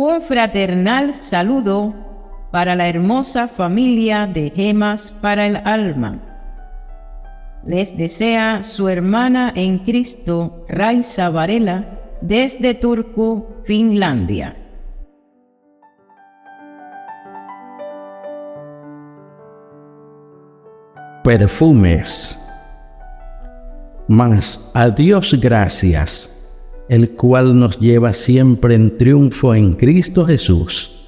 Un fraternal saludo para la hermosa familia de Gemas para el Alma. Les desea su hermana en Cristo, Raiza Varela, desde Turku, Finlandia. perfumes. Mas a Dios gracias, el cual nos lleva siempre en triunfo en Cristo Jesús,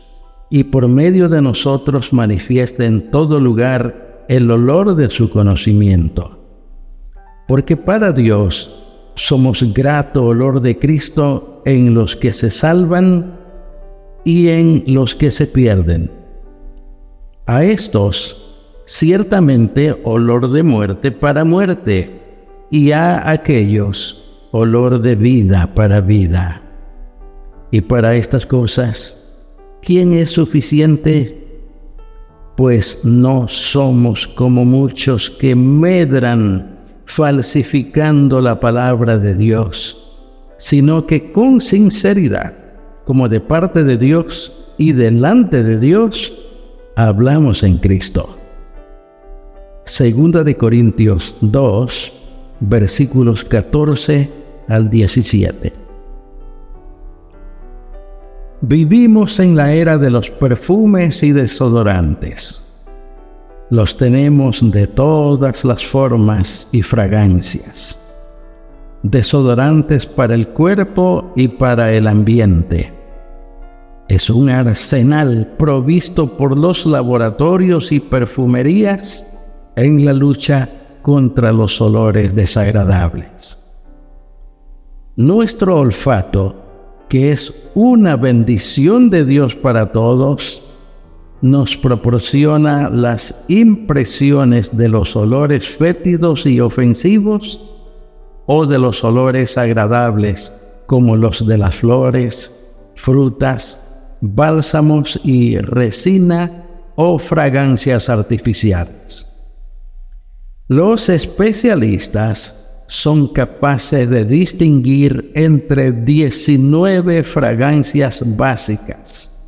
y por medio de nosotros manifiesta en todo lugar el olor de su conocimiento. Porque para Dios somos grato olor de Cristo en los que se salvan y en los que se pierden. A estos ciertamente olor de muerte para muerte, y a aquellos olor de vida para vida. Y para estas cosas, ¿quién es suficiente? Pues no somos como muchos que medran falsificando la palabra de Dios, sino que con sinceridad, como de parte de Dios y delante de Dios, hablamos en Cristo. Segunda de Corintios 2, versículos 14 al 17. Vivimos en la era de los perfumes y desodorantes. Los tenemos de todas las formas y fragancias. Desodorantes para el cuerpo y para el ambiente. Es un arsenal provisto por los laboratorios y perfumerías en la lucha contra los olores desagradables. Nuestro olfato, que es una bendición de Dios para todos, nos proporciona las impresiones de los olores fétidos y ofensivos o de los olores agradables como los de las flores, frutas, bálsamos y resina o fragancias artificiales. Los especialistas son capaces de distinguir entre 19 fragancias básicas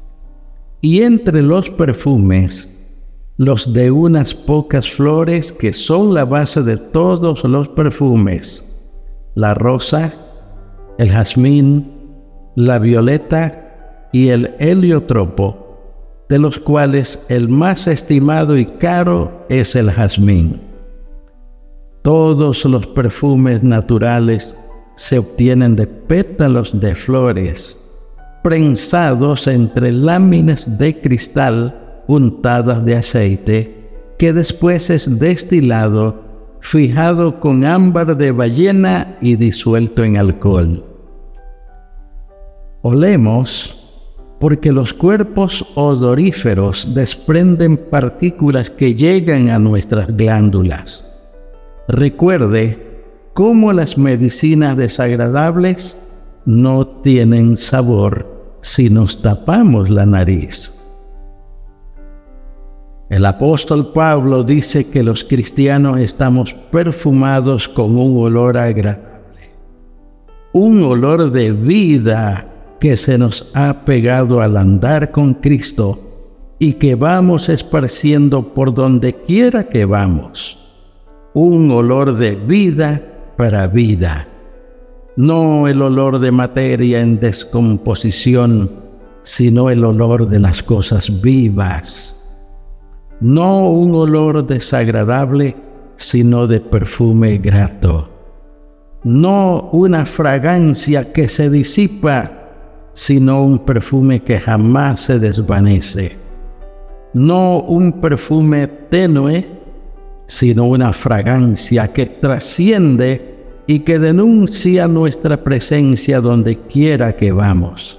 y entre los perfumes, los de unas pocas flores que son la base de todos los perfumes, la rosa, el jazmín, la violeta y el heliotropo, de los cuales el más estimado y caro es el jazmín. Todos los perfumes naturales se obtienen de pétalos de flores prensados entre láminas de cristal untadas de aceite, que después es destilado, fijado con ámbar de ballena y disuelto en alcohol. Olemos porque los cuerpos odoríferos desprenden partículas que llegan a nuestras glándulas Recuerde cómo las medicinas desagradables no tienen sabor si nos tapamos la nariz. El apóstol Pablo dice que los cristianos estamos perfumados con un olor agradable, un olor de vida que se nos ha pegado al andar con Cristo y que vamos esparciendo por donde quiera que vamos un olor de vida para vida, no el olor de materia en descomposición, sino el olor de las cosas vivas, no un olor desagradable, sino de perfume grato, no una fragancia que se disipa, sino un perfume que jamás se desvanece, no un perfume tenue, sino una fragancia que trasciende y que denuncia nuestra presencia donde quiera que vamos.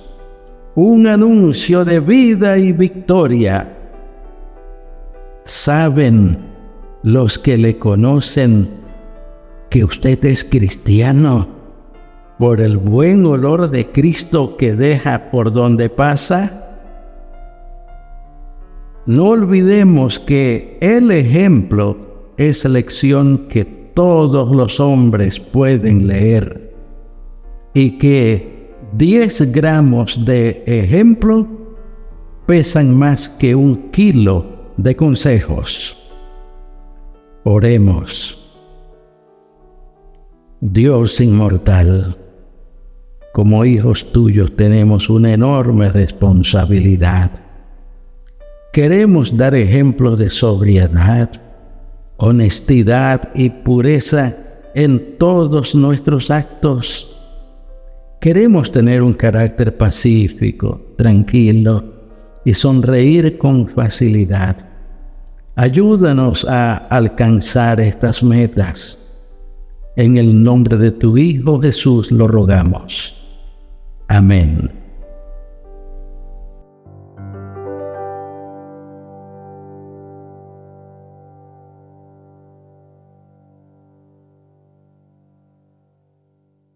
un anuncio de vida y victoria. Saben los que le conocen que usted es cristiano por el buen olor de Cristo que deja por donde pasa. No olvidemos que el ejemplo es lección que todos los hombres pueden leer y que 10 gramos de ejemplo pesan más que un kilo de consejos. Oremos. Dios inmortal, como hijos tuyos tenemos una enorme responsabilidad. Queremos dar ejemplos de sobriedad, honestidad y pureza en todos nuestros actos. Queremos tener un carácter pacífico, tranquilo y sonreír con facilidad. Ayúdanos a alcanzar estas metas. En el nombre de tu Hijo Jesús lo rogamos. Amén.